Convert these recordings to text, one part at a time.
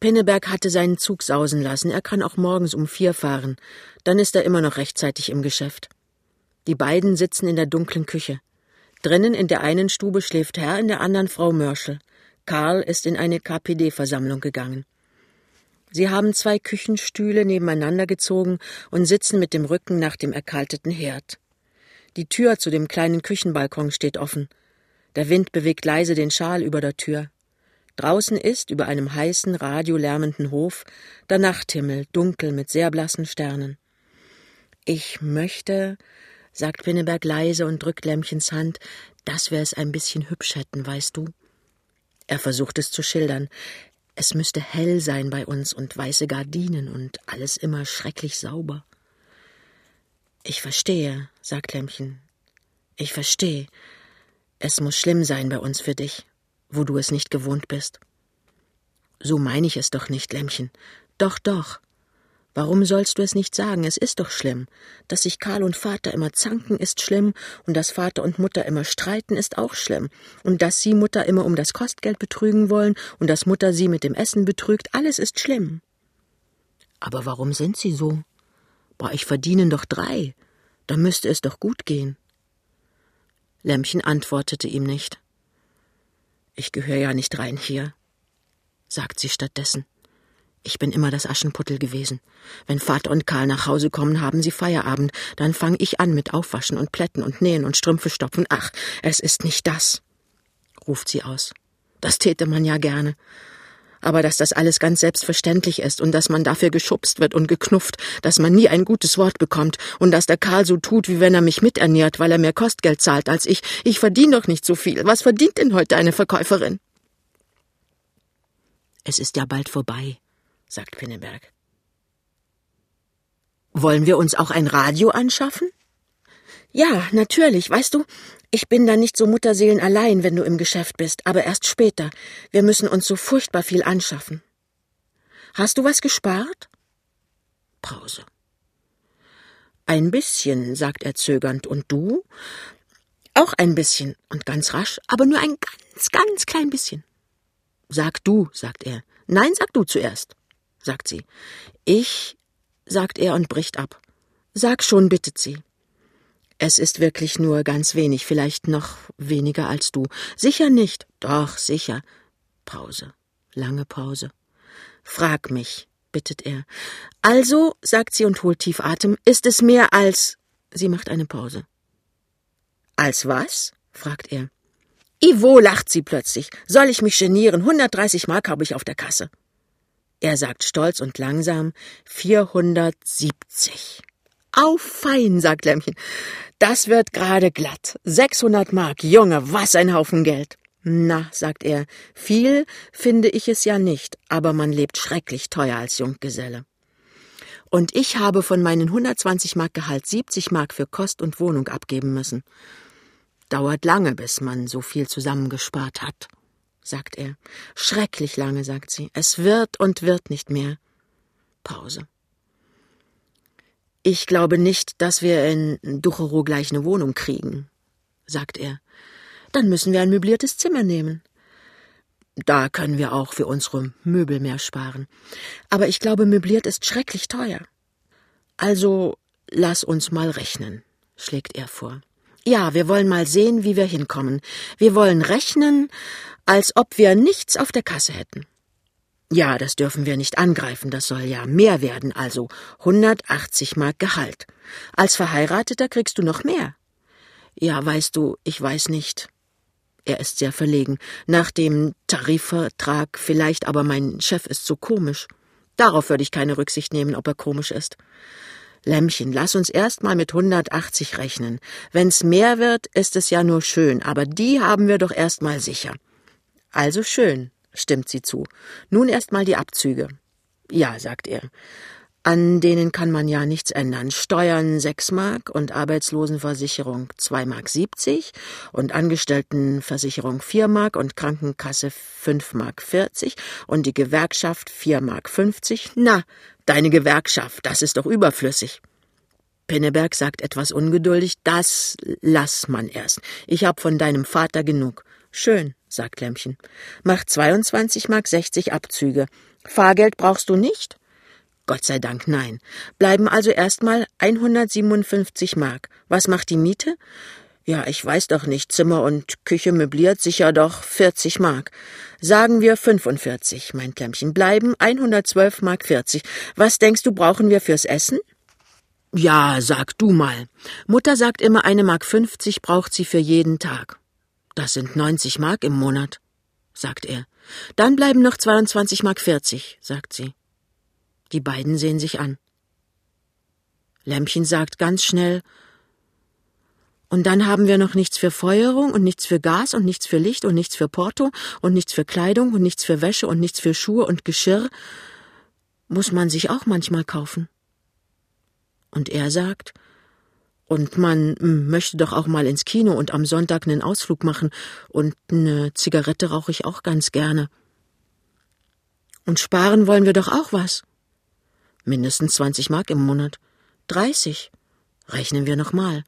Pinneberg hatte seinen Zug sausen lassen. Er kann auch morgens um vier fahren. Dann ist er immer noch rechtzeitig im Geschäft. Die beiden sitzen in der dunklen Küche. Drinnen in der einen Stube schläft Herr, in der anderen Frau Mörschel. Karl ist in eine KPD-Versammlung gegangen. Sie haben zwei Küchenstühle nebeneinander gezogen und sitzen mit dem Rücken nach dem erkalteten Herd. Die Tür zu dem kleinen Küchenbalkon steht offen. Der Wind bewegt leise den Schal über der Tür. Draußen ist, über einem heißen, radiolärmenden Hof, der Nachthimmel dunkel mit sehr blassen Sternen. Ich möchte, sagt Pinneberg leise und drückt Lämmchens Hand, dass wir es ein bisschen hübsch hätten, weißt du? Er versucht es zu schildern. Es müsste hell sein bei uns und weiße Gardinen und alles immer schrecklich sauber. Ich verstehe, sagt Lämmchen. Ich verstehe. Es muss schlimm sein bei uns für dich wo du es nicht gewohnt bist. So meine ich es doch nicht, Lämmchen. Doch, doch. Warum sollst du es nicht sagen? Es ist doch schlimm. Dass sich Karl und Vater immer zanken, ist schlimm, und dass Vater und Mutter immer streiten, ist auch schlimm. Und dass sie Mutter immer um das Kostgeld betrügen wollen und dass Mutter sie mit dem Essen betrügt, alles ist schlimm. Aber warum sind sie so? Bei euch verdienen doch drei. Da müsste es doch gut gehen. Lämmchen antwortete ihm nicht. Ich gehöre ja nicht rein hier, sagt sie stattdessen. Ich bin immer das Aschenputtel gewesen. Wenn Vater und Karl nach Hause kommen, haben sie Feierabend. Dann fange ich an mit Aufwaschen und Plätten und Nähen und Strümpfe stopfen. Ach, es ist nicht das, ruft sie aus. Das täte man ja gerne aber dass das alles ganz selbstverständlich ist und dass man dafür geschubst wird und geknufft, dass man nie ein gutes Wort bekommt und dass der Karl so tut, wie wenn er mich miternährt, weil er mehr Kostgeld zahlt als ich. Ich verdiene doch nicht so viel. Was verdient denn heute eine Verkäuferin? Es ist ja bald vorbei, sagt Pinneberg. Wollen wir uns auch ein Radio anschaffen? Ja, natürlich, weißt du, ich bin dann nicht so Mutterseelen allein, wenn du im Geschäft bist, aber erst später. Wir müssen uns so furchtbar viel anschaffen. Hast du was gespart? Pause. Ein bisschen, sagt er zögernd, und du? Auch ein bisschen und ganz rasch, aber nur ein ganz, ganz klein bisschen. Sag du, sagt er. Nein, sag du zuerst, sagt sie. Ich, sagt er und bricht ab. Sag schon, bittet sie. Es ist wirklich nur ganz wenig, vielleicht noch weniger als du. Sicher nicht. Doch, sicher. Pause. Lange Pause. Frag mich, bittet er. Also, sagt sie und holt tief Atem, ist es mehr als. Sie macht eine Pause. Als was? fragt er. Ivo, lacht sie plötzlich. Soll ich mich genieren? 130 Mark habe ich auf der Kasse. Er sagt stolz und langsam 470. Auf fein, sagt Lämmchen. Das wird gerade glatt. 600 Mark, Junge, was ein Haufen Geld. Na, sagt er, viel finde ich es ja nicht, aber man lebt schrecklich teuer als Junggeselle. Und ich habe von meinen 120 Mark Gehalt 70 Mark für Kost und Wohnung abgeben müssen. Dauert lange, bis man so viel zusammengespart hat, sagt er. Schrecklich lange, sagt sie. Es wird und wird nicht mehr. Pause. Ich glaube nicht, dass wir in Ducherow gleich eine Wohnung kriegen, sagt er. Dann müssen wir ein möbliertes Zimmer nehmen. Da können wir auch für unsere Möbel mehr sparen. Aber ich glaube, möbliert ist schrecklich teuer. Also lass uns mal rechnen, schlägt er vor. Ja, wir wollen mal sehen, wie wir hinkommen. Wir wollen rechnen, als ob wir nichts auf der Kasse hätten. Ja, das dürfen wir nicht angreifen, das soll ja mehr werden, also 180 Mark Gehalt. Als Verheirateter kriegst du noch mehr. Ja, weißt du, ich weiß nicht. Er ist sehr verlegen. Nach dem Tarifvertrag vielleicht, aber mein Chef ist so komisch. Darauf würde ich keine Rücksicht nehmen, ob er komisch ist. Lämmchen, lass uns erst mal mit 180 rechnen. Wenn's mehr wird, ist es ja nur schön, aber die haben wir doch erst mal sicher. Also schön, stimmt sie zu. Nun erst mal die Abzüge. Ja, sagt er. An denen kann man ja nichts ändern. Steuern sechs Mark und Arbeitslosenversicherung zwei Mark siebzig und Angestelltenversicherung vier Mark und Krankenkasse fünf Mark vierzig und die Gewerkschaft vier Mark fünfzig. Na, deine Gewerkschaft, das ist doch überflüssig. Pinneberg sagt etwas ungeduldig, das lass man erst. Ich hab von deinem Vater genug. Schön, sagt Lämmchen. Mach 22 Mark 60 Abzüge. Fahrgeld brauchst du nicht? Gott sei Dank nein. Bleiben also erstmal 157 Mark. Was macht die Miete? Ja, ich weiß doch nicht. Zimmer und Küche möbliert sicher doch 40 Mark. Sagen wir 45, mein Klämmchen. Bleiben 112 Mark 40. Was denkst du, brauchen wir fürs Essen? Ja, sag du mal. Mutter sagt immer, eine Mark 50 braucht sie für jeden Tag. Das sind 90 Mark im Monat, sagt er. Dann bleiben noch 22 Mark 40, sagt sie. Die beiden sehen sich an. Lämmchen sagt ganz schnell, und dann haben wir noch nichts für Feuerung und nichts für Gas und nichts für Licht und nichts für Porto und nichts für Kleidung und nichts für Wäsche und nichts für Schuhe und Geschirr. Muss man sich auch manchmal kaufen. Und er sagt, und man hm, möchte doch auch mal ins Kino und am Sonntag einen Ausflug machen und eine Zigarette rauche ich auch ganz gerne. Und sparen wollen wir doch auch was. Mindestens 20 Mark im Monat. 30. Rechnen wir noch mal.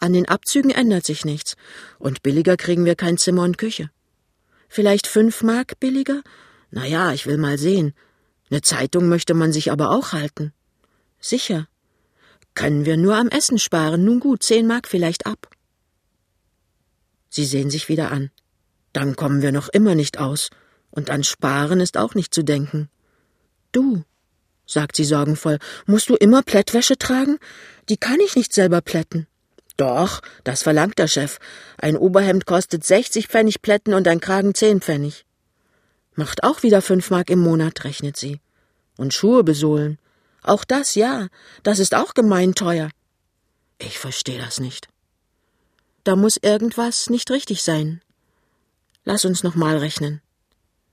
An den Abzügen ändert sich nichts. Und billiger kriegen wir kein Zimmer und Küche. Vielleicht fünf Mark billiger? Na ja, ich will mal sehen. Eine Zeitung möchte man sich aber auch halten. Sicher. Können wir nur am Essen sparen. Nun gut, zehn Mark vielleicht ab. Sie sehen sich wieder an. Dann kommen wir noch immer nicht aus. Und an Sparen ist auch nicht zu denken. Du, sagt sie sorgenvoll, musst du immer Plättwäsche tragen? Die kann ich nicht selber plätten. Doch, das verlangt der Chef. Ein Oberhemd kostet 60 Pfennig Plätten und ein Kragen 10 Pfennig. Macht auch wieder fünf Mark im Monat, rechnet sie. Und Schuhe besohlen. Auch das, ja. Das ist auch gemein teuer. Ich verstehe das nicht. Da muss irgendwas nicht richtig sein. Lass uns noch mal rechnen.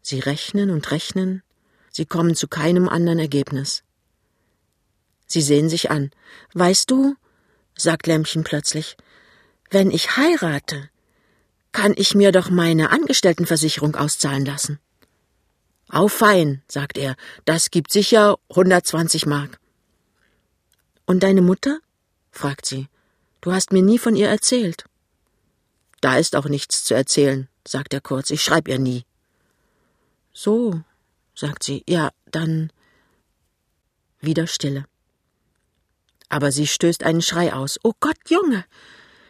Sie rechnen und rechnen. Sie kommen zu keinem anderen Ergebnis. Sie sehen sich an. Weißt du, sagt Lämmchen plötzlich, wenn ich heirate, kann ich mir doch meine Angestelltenversicherung auszahlen lassen. Au fein, sagt er, das gibt sicher 120 Mark. Und deine Mutter? fragt sie. Du hast mir nie von ihr erzählt. Da ist auch nichts zu erzählen, sagt er kurz. Ich schreib ihr nie. So, sagt sie. Ja, dann. Wieder Stille aber sie stößt einen Schrei aus. Oh Gott, Junge!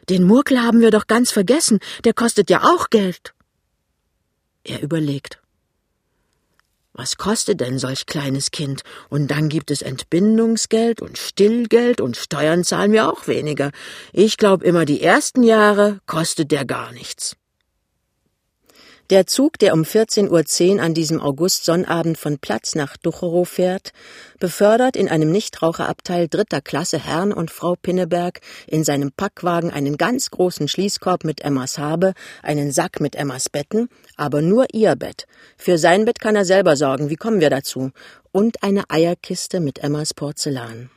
Den Murkel haben wir doch ganz vergessen, der kostet ja auch Geld. Er überlegt. Was kostet denn solch kleines Kind? Und dann gibt es Entbindungsgeld und Stillgeld und Steuern zahlen wir auch weniger. Ich glaube immer, die ersten Jahre kostet der gar nichts. Der Zug, der um 14.10 Uhr an diesem August-Sonnabend von Platz nach Ducherow fährt, befördert in einem Nichtraucherabteil dritter Klasse Herrn und Frau Pinneberg in seinem Packwagen einen ganz großen Schließkorb mit Emmas Habe, einen Sack mit Emmas Betten, aber nur ihr Bett. Für sein Bett kann er selber sorgen, wie kommen wir dazu? Und eine Eierkiste mit Emmas Porzellan.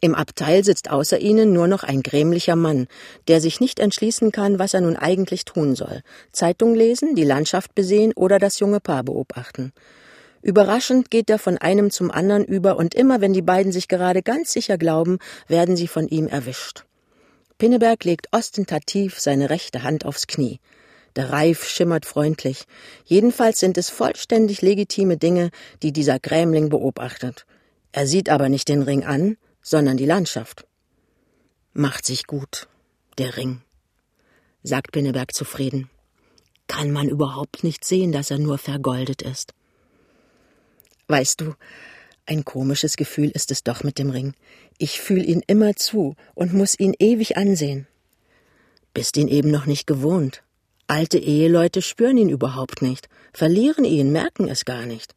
Im Abteil sitzt außer ihnen nur noch ein grämlicher Mann, der sich nicht entschließen kann, was er nun eigentlich tun soll. Zeitung lesen, die Landschaft besehen oder das junge Paar beobachten. Überraschend geht er von einem zum anderen über, und immer wenn die beiden sich gerade ganz sicher glauben, werden sie von ihm erwischt. Pinneberg legt ostentativ seine rechte Hand aufs Knie. Der Reif schimmert freundlich. Jedenfalls sind es vollständig legitime Dinge, die dieser Grämling beobachtet. Er sieht aber nicht den Ring an, sondern die Landschaft. Macht sich gut, der Ring, sagt Pinneberg zufrieden. Kann man überhaupt nicht sehen, dass er nur vergoldet ist. Weißt du, ein komisches Gefühl ist es doch mit dem Ring. Ich fühl ihn immer zu und muss ihn ewig ansehen. Bist ihn eben noch nicht gewohnt. Alte Eheleute spüren ihn überhaupt nicht, verlieren ihn, merken es gar nicht.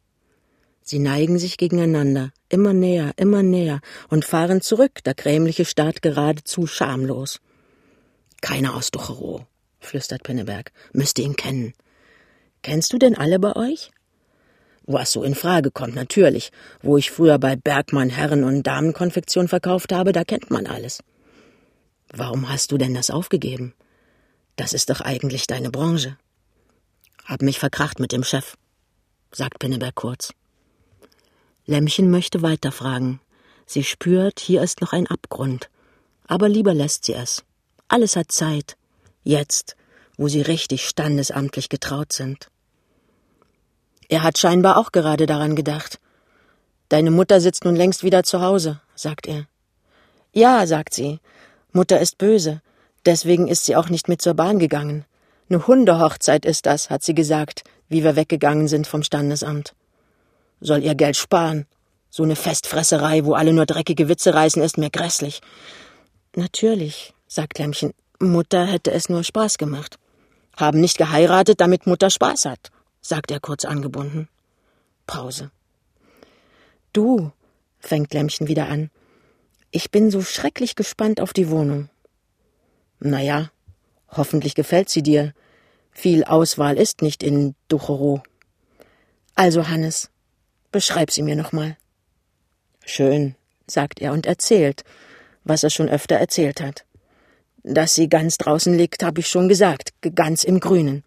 Sie neigen sich gegeneinander, immer näher, immer näher und fahren zurück, der grämliche Staat geradezu schamlos. Keiner aus Ducherow, flüstert Pinneberg, müsste ihn kennen. Kennst du denn alle bei euch? Was so in Frage kommt, natürlich. Wo ich früher bei Bergmann Herren- und Damenkonfektion verkauft habe, da kennt man alles. Warum hast du denn das aufgegeben? Das ist doch eigentlich deine Branche. Hab mich verkracht mit dem Chef, sagt Pinneberg kurz. Lämmchen möchte weiterfragen. Sie spürt, hier ist noch ein Abgrund. Aber lieber lässt sie es. Alles hat Zeit. Jetzt, wo sie richtig standesamtlich getraut sind. Er hat scheinbar auch gerade daran gedacht. Deine Mutter sitzt nun längst wieder zu Hause, sagt er. Ja, sagt sie. Mutter ist böse. Deswegen ist sie auch nicht mit zur Bahn gegangen. Ne Hundehochzeit ist das, hat sie gesagt, wie wir weggegangen sind vom Standesamt. Soll ihr Geld sparen. So ne Festfresserei, wo alle nur dreckige Witze reißen, ist mir grässlich. Natürlich, sagt Lämmchen. Mutter hätte es nur Spaß gemacht. Haben nicht geheiratet, damit Mutter Spaß hat, sagt er kurz angebunden. Pause. Du, fängt Lämmchen wieder an. Ich bin so schrecklich gespannt auf die Wohnung. Na ja, hoffentlich gefällt sie dir. Viel Auswahl ist nicht in Ducherow. Also, Hannes, beschreib sie mir noch mal. Schön, sagt er und erzählt, was er schon öfter erzählt hat. Dass sie ganz draußen liegt, habe ich schon gesagt, ganz im Grünen.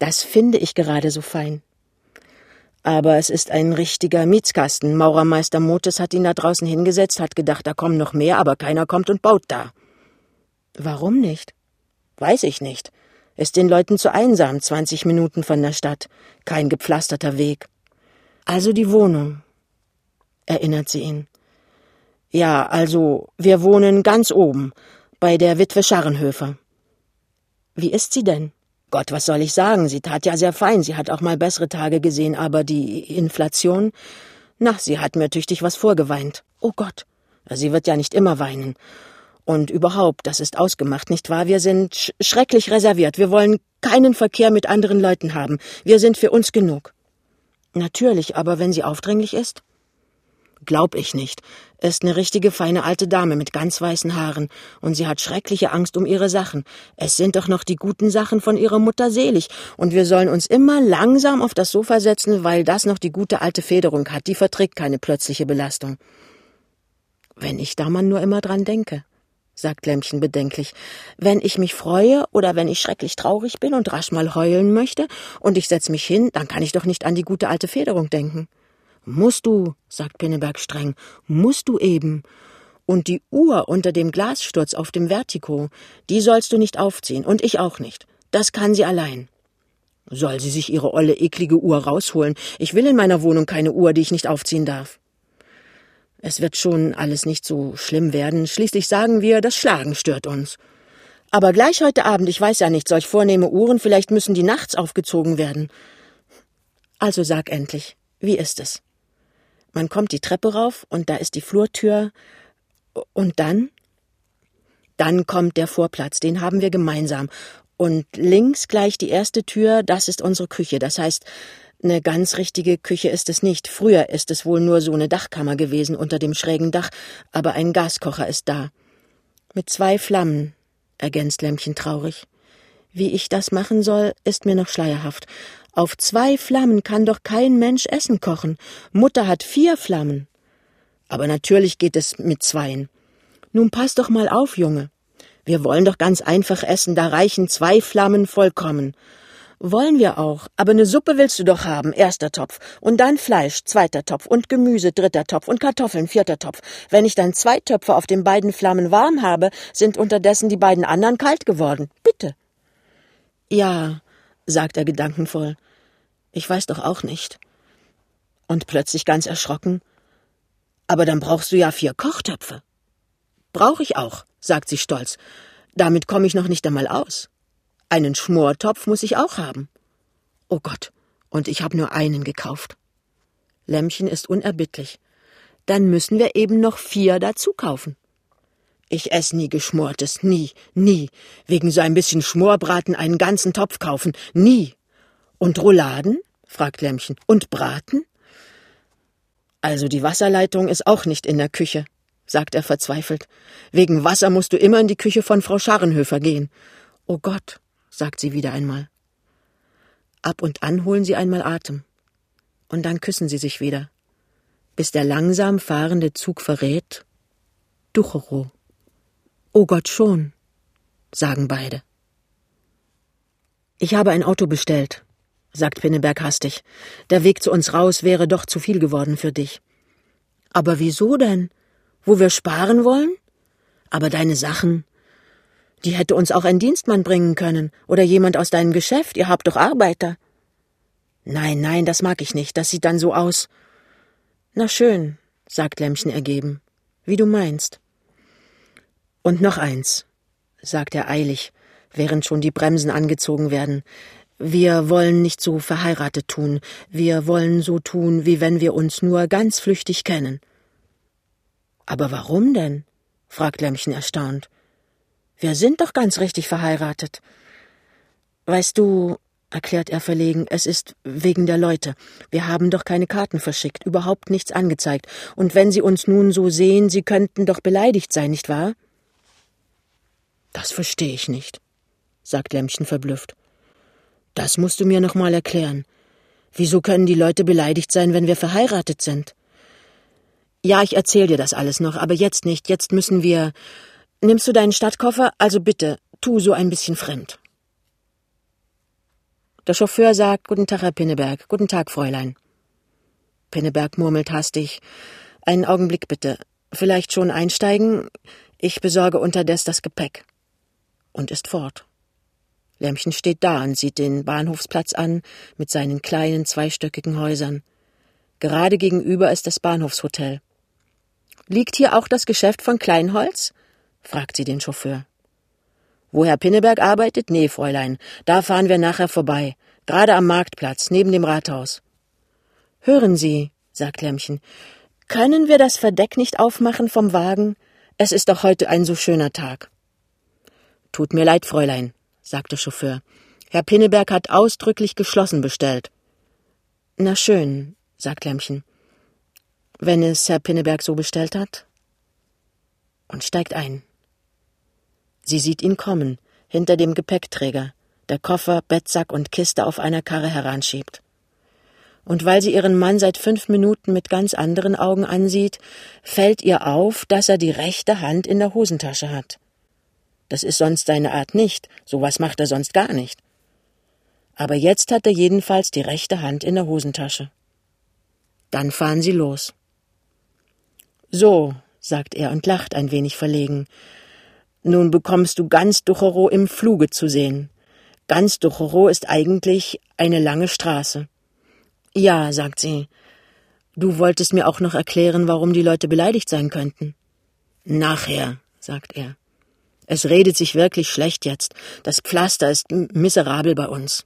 Das finde ich gerade so fein. Aber es ist ein richtiger Mietskasten. Maurermeister Motes hat ihn da draußen hingesetzt, hat gedacht, da kommen noch mehr, aber keiner kommt und baut da. Warum nicht? Weiß ich nicht. Ist den Leuten zu einsam, zwanzig Minuten von der Stadt. Kein gepflasterter Weg. Also die Wohnung, erinnert sie ihn. Ja, also, wir wohnen ganz oben, bei der Witwe Scharrenhöfer. Wie ist sie denn? Gott, was soll ich sagen? Sie tat ja sehr fein. Sie hat auch mal bessere Tage gesehen, aber die Inflation. Na, sie hat mir tüchtig was vorgeweint. Oh Gott. Sie wird ja nicht immer weinen. Und überhaupt, das ist ausgemacht, nicht wahr? Wir sind sch schrecklich reserviert. Wir wollen keinen Verkehr mit anderen Leuten haben. Wir sind für uns genug. Natürlich, aber wenn sie aufdringlich ist? Glaub ich nicht. Ist eine richtige feine alte Dame mit ganz weißen Haaren, und sie hat schreckliche Angst um ihre Sachen. Es sind doch noch die guten Sachen von ihrer Mutter selig, und wir sollen uns immer langsam auf das Sofa setzen, weil das noch die gute alte Federung hat, die verträgt keine plötzliche Belastung. Wenn ich da mal nur immer dran denke, sagt Lämmchen bedenklich, wenn ich mich freue oder wenn ich schrecklich traurig bin und rasch mal heulen möchte, und ich setz mich hin, dann kann ich doch nicht an die gute alte Federung denken. Musst du, sagt Pinneberg streng, musst du eben. Und die Uhr unter dem Glassturz auf dem Vertigo, die sollst du nicht aufziehen, und ich auch nicht. Das kann sie allein. Soll sie sich ihre olle, eklige Uhr rausholen? Ich will in meiner Wohnung keine Uhr, die ich nicht aufziehen darf. Es wird schon alles nicht so schlimm werden. Schließlich sagen wir, das Schlagen stört uns. Aber gleich heute Abend, ich weiß ja nicht, solch vornehme Uhren, vielleicht müssen die nachts aufgezogen werden. Also sag endlich, wie ist es? Man kommt die Treppe rauf und da ist die Flurtür. Und dann? Dann kommt der Vorplatz, den haben wir gemeinsam. Und links gleich die erste Tür, das ist unsere Küche. Das heißt, eine ganz richtige Küche ist es nicht. Früher ist es wohl nur so eine Dachkammer gewesen unter dem schrägen Dach, aber ein Gaskocher ist da. Mit zwei Flammen, ergänzt Lämmchen traurig. Wie ich das machen soll, ist mir noch schleierhaft. Auf zwei Flammen kann doch kein Mensch Essen kochen. Mutter hat vier Flammen. Aber natürlich geht es mit zweien. Nun pass doch mal auf, Junge. Wir wollen doch ganz einfach essen, da reichen zwei Flammen vollkommen. Wollen wir auch, aber ne Suppe willst du doch haben, erster Topf, und dann Fleisch, zweiter Topf, und Gemüse, dritter Topf, und Kartoffeln, vierter Topf. Wenn ich dann zwei Töpfe auf den beiden Flammen warm habe, sind unterdessen die beiden anderen kalt geworden. Bitte. Ja, sagt er gedankenvoll, ich weiß doch auch nicht. Und plötzlich ganz erschrocken. Aber dann brauchst du ja vier Kochtöpfe. Brauch ich auch, sagt sie stolz. Damit komme ich noch nicht einmal aus. Einen Schmortopf muss ich auch haben. Oh Gott, und ich habe nur einen gekauft. Lämmchen ist unerbittlich. Dann müssen wir eben noch vier dazu kaufen. Ich ess nie Geschmortes, nie, nie. Wegen so ein bisschen Schmorbraten einen ganzen Topf kaufen, nie. Und Rouladen? fragt Lämmchen. Und Braten? Also die Wasserleitung ist auch nicht in der Küche, sagt er verzweifelt. Wegen Wasser musst du immer in die Küche von Frau Scharrenhöfer gehen. Oh Gott, sagt sie wieder einmal. Ab und an holen sie einmal Atem. Und dann küssen sie sich wieder, bis der langsam fahrende Zug verrät Ducherow. Oh Gott schon, sagen beide. Ich habe ein Auto bestellt, sagt Pinneberg hastig. Der Weg zu uns raus wäre doch zu viel geworden für dich. Aber wieso denn? Wo wir sparen wollen? Aber deine Sachen. Die hätte uns auch ein Dienstmann bringen können oder jemand aus deinem Geschäft, ihr habt doch Arbeiter. Nein, nein, das mag ich nicht, das sieht dann so aus. Na schön, sagt Lämmchen ergeben, wie du meinst. Und noch eins, sagt er eilig, während schon die Bremsen angezogen werden. Wir wollen nicht so verheiratet tun, wir wollen so tun, wie wenn wir uns nur ganz flüchtig kennen. Aber warum denn? fragt Lämmchen erstaunt. Wir sind doch ganz richtig verheiratet. Weißt du, erklärt er verlegen, es ist wegen der Leute. Wir haben doch keine Karten verschickt, überhaupt nichts angezeigt. Und wenn Sie uns nun so sehen, Sie könnten doch beleidigt sein, nicht wahr? Das verstehe ich nicht, sagt Lämmchen verblüfft. Das musst du mir noch mal erklären. Wieso können die Leute beleidigt sein, wenn wir verheiratet sind? Ja, ich erzähl dir das alles noch, aber jetzt nicht. Jetzt müssen wir. Nimmst du deinen Stadtkoffer? Also bitte, tu so ein bisschen fremd. Der Chauffeur sagt Guten Tag, Herr Pinneberg. Guten Tag, Fräulein. Pinneberg murmelt hastig. Einen Augenblick bitte. Vielleicht schon einsteigen? Ich besorge unterdes das Gepäck. Und ist fort. Lämmchen steht da und sieht den Bahnhofsplatz an mit seinen kleinen zweistöckigen Häusern. Gerade gegenüber ist das Bahnhofshotel. Liegt hier auch das Geschäft von Kleinholz? Fragt sie den Chauffeur. Wo Herr Pinneberg arbeitet? Nee, Fräulein. Da fahren wir nachher vorbei. Gerade am Marktplatz, neben dem Rathaus. Hören Sie, sagt Lämmchen, können wir das Verdeck nicht aufmachen vom Wagen? Es ist doch heute ein so schöner Tag. Tut mir leid, Fräulein, sagt der Chauffeur. Herr Pinneberg hat ausdrücklich geschlossen bestellt. Na schön, sagt Lämmchen wenn es Herr Pinneberg so bestellt hat? Und steigt ein. Sie sieht ihn kommen, hinter dem Gepäckträger, der Koffer, Bettsack und Kiste auf einer Karre heranschiebt. Und weil sie ihren Mann seit fünf Minuten mit ganz anderen Augen ansieht, fällt ihr auf, dass er die rechte Hand in der Hosentasche hat. Das ist sonst seine Art nicht, sowas macht er sonst gar nicht. Aber jetzt hat er jedenfalls die rechte Hand in der Hosentasche. Dann fahren sie los. So, sagt er und lacht ein wenig verlegen. Nun bekommst du ganz Ducherow im Fluge zu sehen. Ganz Ducherow ist eigentlich eine lange Straße. Ja, sagt sie. Du wolltest mir auch noch erklären, warum die Leute beleidigt sein könnten. Nachher, sagt er. Es redet sich wirklich schlecht jetzt. Das Pflaster ist miserabel bei uns.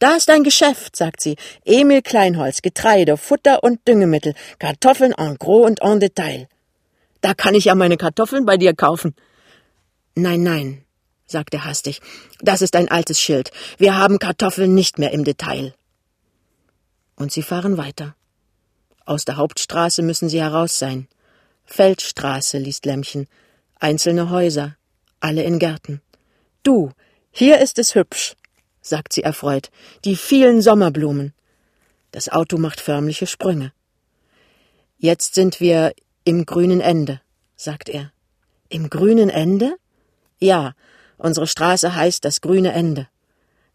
Da ist ein Geschäft, sagt sie. Emil Kleinholz, Getreide, Futter und Düngemittel, Kartoffeln en gros und en Detail. Da kann ich ja meine Kartoffeln bei dir kaufen. Nein, nein, sagt er hastig. Das ist ein altes Schild. Wir haben Kartoffeln nicht mehr im Detail. Und sie fahren weiter. Aus der Hauptstraße müssen sie heraus sein. Feldstraße, liest Lämmchen. Einzelne Häuser, alle in Gärten. Du, hier ist es hübsch sagt sie erfreut, die vielen Sommerblumen. Das Auto macht förmliche Sprünge. Jetzt sind wir im grünen Ende, sagt er. Im grünen Ende? Ja, unsere Straße heißt das grüne Ende.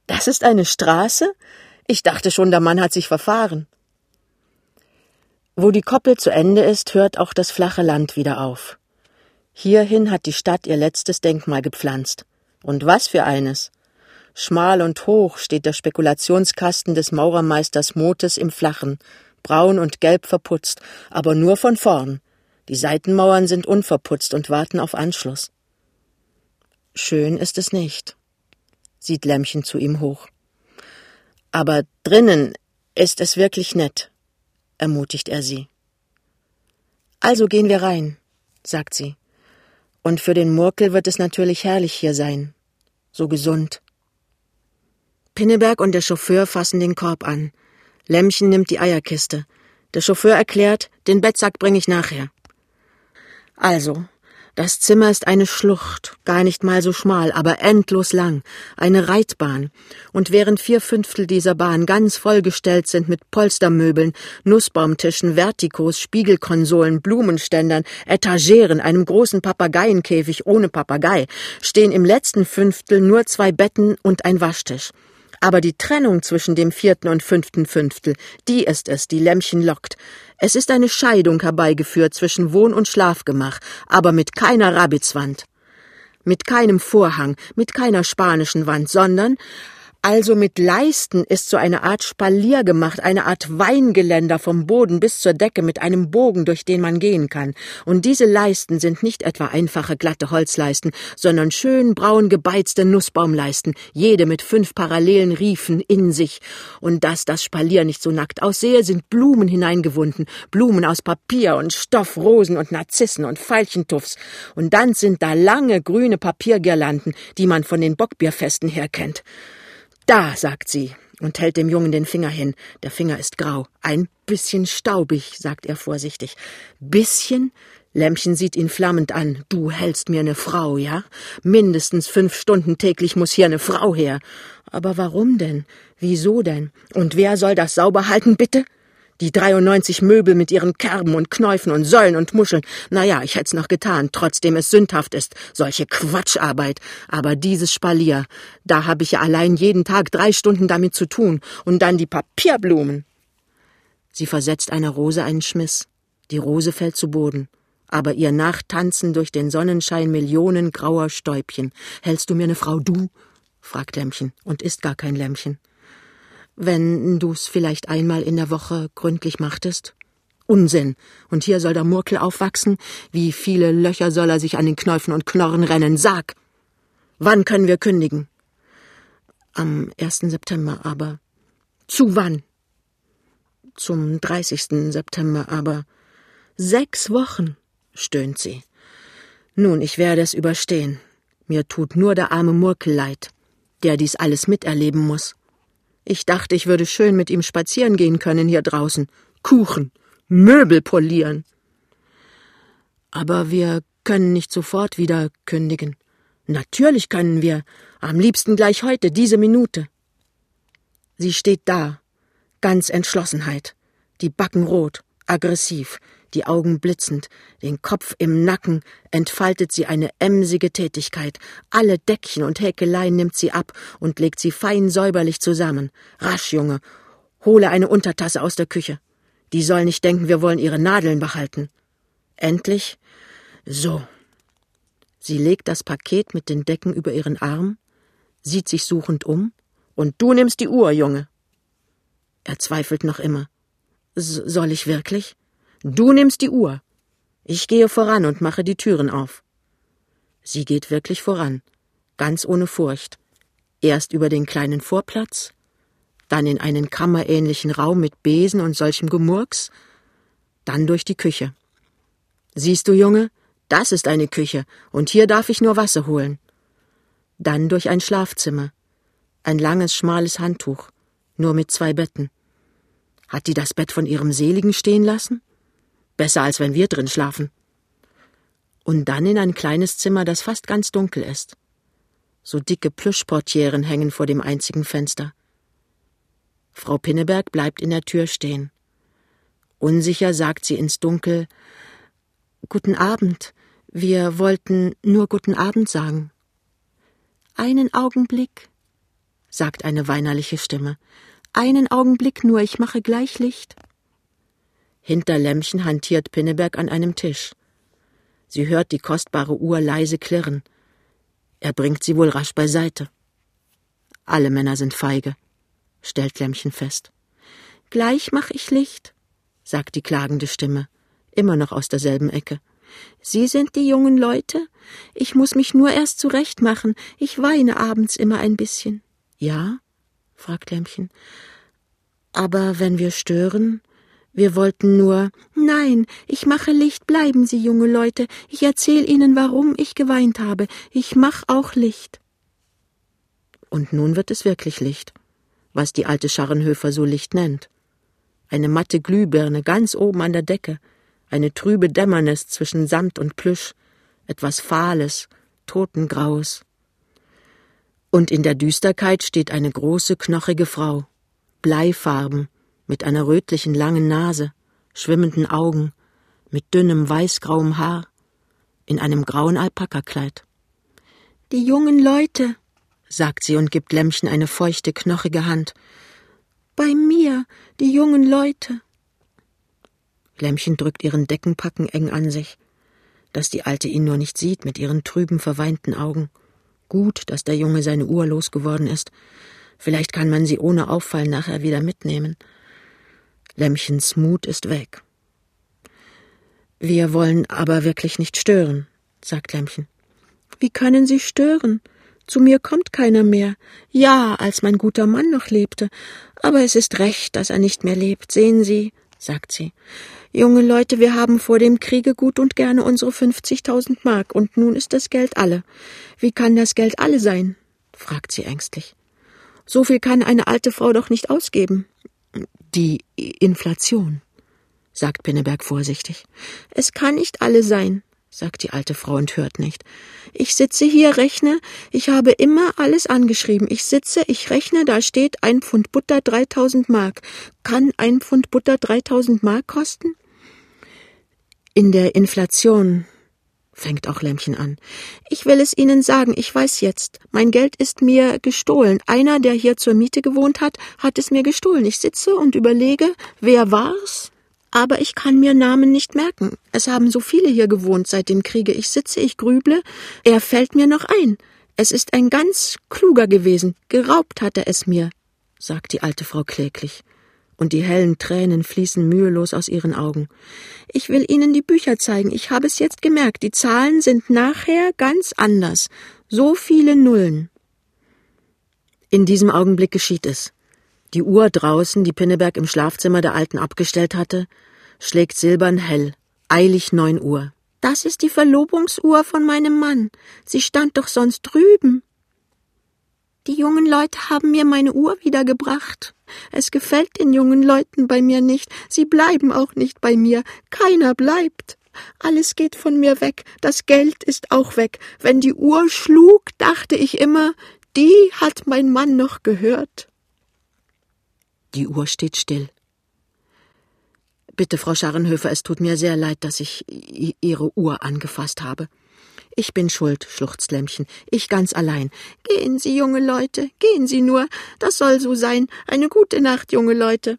Das ist eine Straße? Ich dachte schon, der Mann hat sich verfahren. Wo die Koppel zu Ende ist, hört auch das flache Land wieder auf. Hierhin hat die Stadt ihr letztes Denkmal gepflanzt. Und was für eines. Schmal und hoch steht der Spekulationskasten des Maurermeisters Motes im Flachen, braun und gelb verputzt, aber nur von vorn. Die Seitenmauern sind unverputzt und warten auf Anschluss. Schön ist es nicht, sieht Lämmchen zu ihm hoch. Aber drinnen ist es wirklich nett, ermutigt er sie. Also gehen wir rein, sagt sie. Und für den Murkel wird es natürlich herrlich hier sein. So gesund. Pinneberg und der Chauffeur fassen den Korb an. Lämmchen nimmt die Eierkiste. Der Chauffeur erklärt, den Bettsack bringe ich nachher. Also, das Zimmer ist eine Schlucht, gar nicht mal so schmal, aber endlos lang, eine Reitbahn. Und während vier Fünftel dieser Bahn ganz vollgestellt sind mit Polstermöbeln, Nussbaumtischen, Vertikos, Spiegelkonsolen, Blumenständern, Etageren, einem großen Papageienkäfig ohne Papagei, stehen im letzten Fünftel nur zwei Betten und ein Waschtisch. Aber die Trennung zwischen dem vierten und fünften Fünftel, die ist es, die Lämmchen lockt. Es ist eine Scheidung herbeigeführt zwischen Wohn- und Schlafgemach, aber mit keiner Rabitzwand. mit keinem Vorhang, mit keiner spanischen Wand, sondern also mit Leisten ist so eine Art Spalier gemacht, eine Art Weingeländer vom Boden bis zur Decke mit einem Bogen, durch den man gehen kann. Und diese Leisten sind nicht etwa einfache glatte Holzleisten, sondern schön braun gebeizte Nussbaumleisten, jede mit fünf parallelen Riefen in sich. Und dass das Spalier nicht so nackt aussehe, sind Blumen hineingewunden, Blumen aus Papier und Stoff, Rosen und Narzissen und Veilchentuffs. Und dann sind da lange grüne Papiergirlanden, die man von den Bockbierfesten her kennt. Da, sagt sie und hält dem Jungen den Finger hin. Der Finger ist grau. Ein bisschen staubig, sagt er vorsichtig. Bisschen? Lämmchen sieht ihn flammend an. Du hältst mir ne Frau, ja? Mindestens fünf Stunden täglich muss hier ne Frau her. Aber warum denn? Wieso denn? Und wer soll das sauber halten, bitte? Die 93 Möbel mit ihren Kerben und Knäufen und Säulen und Muscheln. Na ja, ich hätt's noch getan, trotzdem es sündhaft ist. Solche Quatscharbeit. Aber dieses Spalier, da habe ich ja allein jeden Tag drei Stunden damit zu tun. Und dann die Papierblumen. Sie versetzt einer Rose einen Schmiss. Die Rose fällt zu Boden. Aber ihr nachtanzen durch den Sonnenschein Millionen grauer Stäubchen. Hältst du mir ne Frau, du? fragt Lämmchen und ist gar kein Lämmchen wenn du's vielleicht einmal in der Woche gründlich machtest? Unsinn. Und hier soll der Murkel aufwachsen? Wie viele Löcher soll er sich an den Knäufen und Knorren rennen? Sag! Wann können wir kündigen? Am 1. September aber. Zu wann? Zum 30. September aber. Sechs Wochen, stöhnt sie. Nun, ich werde es überstehen. Mir tut nur der arme Murkel leid, der dies alles miterleben muss. Ich dachte, ich würde schön mit ihm spazieren gehen können hier draußen. Kuchen, Möbel polieren. Aber wir können nicht sofort wieder kündigen. Natürlich können wir, am liebsten gleich heute, diese Minute. Sie steht da, ganz Entschlossenheit, die Backen rot, aggressiv, die Augen blitzend, den Kopf im Nacken, entfaltet sie eine emsige Tätigkeit. Alle Deckchen und Häkeleien nimmt sie ab und legt sie fein säuberlich zusammen. Rasch, Junge, hole eine Untertasse aus der Küche. Die soll nicht denken, wir wollen ihre Nadeln behalten. Endlich. So. Sie legt das Paket mit den Decken über ihren Arm, sieht sich suchend um, und du nimmst die Uhr, Junge. Er zweifelt noch immer. Soll ich wirklich? Du nimmst die Uhr. Ich gehe voran und mache die Türen auf. Sie geht wirklich voran, ganz ohne Furcht. Erst über den kleinen Vorplatz, dann in einen kammerähnlichen Raum mit Besen und solchem Gemurks, dann durch die Küche. Siehst du, Junge, das ist eine Küche, und hier darf ich nur Wasser holen. Dann durch ein Schlafzimmer, ein langes, schmales Handtuch, nur mit zwei Betten. Hat die das Bett von ihrem Seligen stehen lassen? Besser als wenn wir drin schlafen. Und dann in ein kleines Zimmer, das fast ganz dunkel ist. So dicke Plüschportieren hängen vor dem einzigen Fenster. Frau Pinneberg bleibt in der Tür stehen. Unsicher sagt sie ins Dunkel Guten Abend. Wir wollten nur guten Abend sagen. Einen Augenblick, sagt eine weinerliche Stimme. Einen Augenblick nur, ich mache gleich Licht. Hinter Lämmchen hantiert Pinneberg an einem Tisch. Sie hört die kostbare Uhr leise klirren. Er bringt sie wohl rasch beiseite. Alle Männer sind feige, stellt Lämmchen fest. Gleich mach ich Licht, sagt die klagende Stimme, immer noch aus derselben Ecke. Sie sind die jungen Leute? Ich muss mich nur erst zurechtmachen. Ich weine abends immer ein bisschen. Ja? fragt Lämmchen. Aber wenn wir stören, wir wollten nur Nein, ich mache Licht, bleiben Sie, junge Leute, ich erzähl Ihnen, warum ich geweint habe, ich mach auch Licht. Und nun wird es wirklich Licht, was die alte Scharrenhöfer so Licht nennt. Eine matte Glühbirne ganz oben an der Decke, eine trübe Dämmernis zwischen Samt und Plüsch, etwas Fahles, Totengraues. Und in der Düsterkeit steht eine große, knochige Frau, Bleifarben, mit einer rötlichen langen Nase, schwimmenden Augen, mit dünnem weißgrauem Haar, in einem grauen Alpakakleid. Die jungen Leute, sagt sie und gibt Lämmchen eine feuchte, knochige Hand. Bei mir, die jungen Leute. Lämmchen drückt ihren Deckenpacken eng an sich. dass die Alte ihn nur nicht sieht mit ihren trüben, verweinten Augen. Gut, dass der Junge seine Uhr losgeworden ist. Vielleicht kann man sie ohne Auffallen nachher wieder mitnehmen. Lämmchens Mut ist weg. Wir wollen aber wirklich nicht stören, sagt Lämmchen. Wie können Sie stören? Zu mir kommt keiner mehr. Ja, als mein guter Mann noch lebte. Aber es ist recht, dass er nicht mehr lebt. Sehen Sie, sagt sie. Junge Leute, wir haben vor dem Kriege gut und gerne unsere 50.000 Mark und nun ist das Geld alle. Wie kann das Geld alle sein? fragt sie ängstlich. So viel kann eine alte Frau doch nicht ausgeben. Die Inflation, sagt Pinneberg vorsichtig. Es kann nicht alle sein, sagt die alte Frau und hört nicht. Ich sitze hier, rechne, ich habe immer alles angeschrieben. Ich sitze, ich rechne, da steht ein Pfund Butter dreitausend Mark. Kann ein Pfund Butter dreitausend Mark kosten? In der Inflation, fängt auch Lämmchen an. Ich will es Ihnen sagen, ich weiß jetzt. Mein Geld ist mir gestohlen. Einer, der hier zur Miete gewohnt hat, hat es mir gestohlen. Ich sitze und überlege, wer war's? aber ich kann mir Namen nicht merken. Es haben so viele hier gewohnt seit dem Kriege. Ich sitze, ich grüble, er fällt mir noch ein. Es ist ein ganz kluger gewesen. Geraubt hat er es mir, sagt die alte Frau kläglich. Und die hellen Tränen fließen mühelos aus ihren Augen. Ich will Ihnen die Bücher zeigen. Ich habe es jetzt gemerkt. Die Zahlen sind nachher ganz anders. So viele Nullen. In diesem Augenblick geschieht es. Die Uhr draußen, die Pinneberg im Schlafzimmer der Alten abgestellt hatte, schlägt silbern hell, eilig neun Uhr. Das ist die Verlobungsuhr von meinem Mann. Sie stand doch sonst drüben. Die jungen Leute haben mir meine Uhr wiedergebracht. Es gefällt den jungen Leuten bei mir nicht. Sie bleiben auch nicht bei mir. Keiner bleibt. Alles geht von mir weg. Das Geld ist auch weg. Wenn die Uhr schlug, dachte ich immer, die hat mein Mann noch gehört. Die Uhr steht still. Bitte, Frau Scharrenhöfer, es tut mir sehr leid, dass ich Ihre Uhr angefasst habe. Ich bin schuld, schluchzt Lämmchen. Ich ganz allein. Gehen Sie, junge Leute, gehen Sie nur. Das soll so sein. Eine gute Nacht, junge Leute.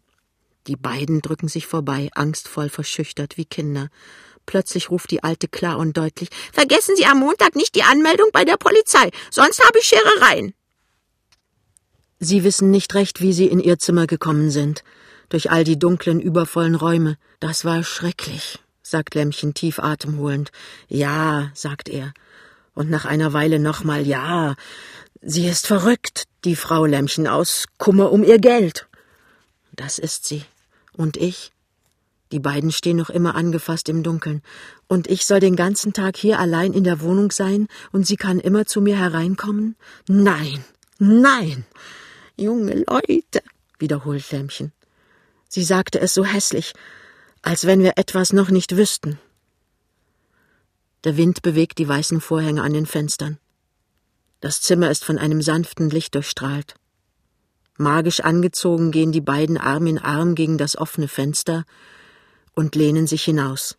Die beiden drücken sich vorbei, angstvoll verschüchtert wie Kinder. Plötzlich ruft die Alte klar und deutlich Vergessen Sie am Montag nicht die Anmeldung bei der Polizei, sonst habe ich Scherereien. Sie wissen nicht recht, wie Sie in Ihr Zimmer gekommen sind. Durch all die dunklen, übervollen Räume. Das war schrecklich, sagt Lämmchen tief atemholend. Ja, sagt er. Und nach einer Weile nochmal Ja. Sie ist verrückt, die Frau Lämmchen, aus Kummer um ihr Geld. Das ist sie. Und ich? Die beiden stehen noch immer angefasst im Dunkeln. Und ich soll den ganzen Tag hier allein in der Wohnung sein und sie kann immer zu mir hereinkommen? Nein, nein. Junge Leute, wiederholt Lämmchen. Sie sagte es so hässlich, als wenn wir etwas noch nicht wüssten. Der Wind bewegt die weißen Vorhänge an den Fenstern. Das Zimmer ist von einem sanften Licht durchstrahlt. Magisch angezogen gehen die beiden Arm in Arm gegen das offene Fenster und lehnen sich hinaus.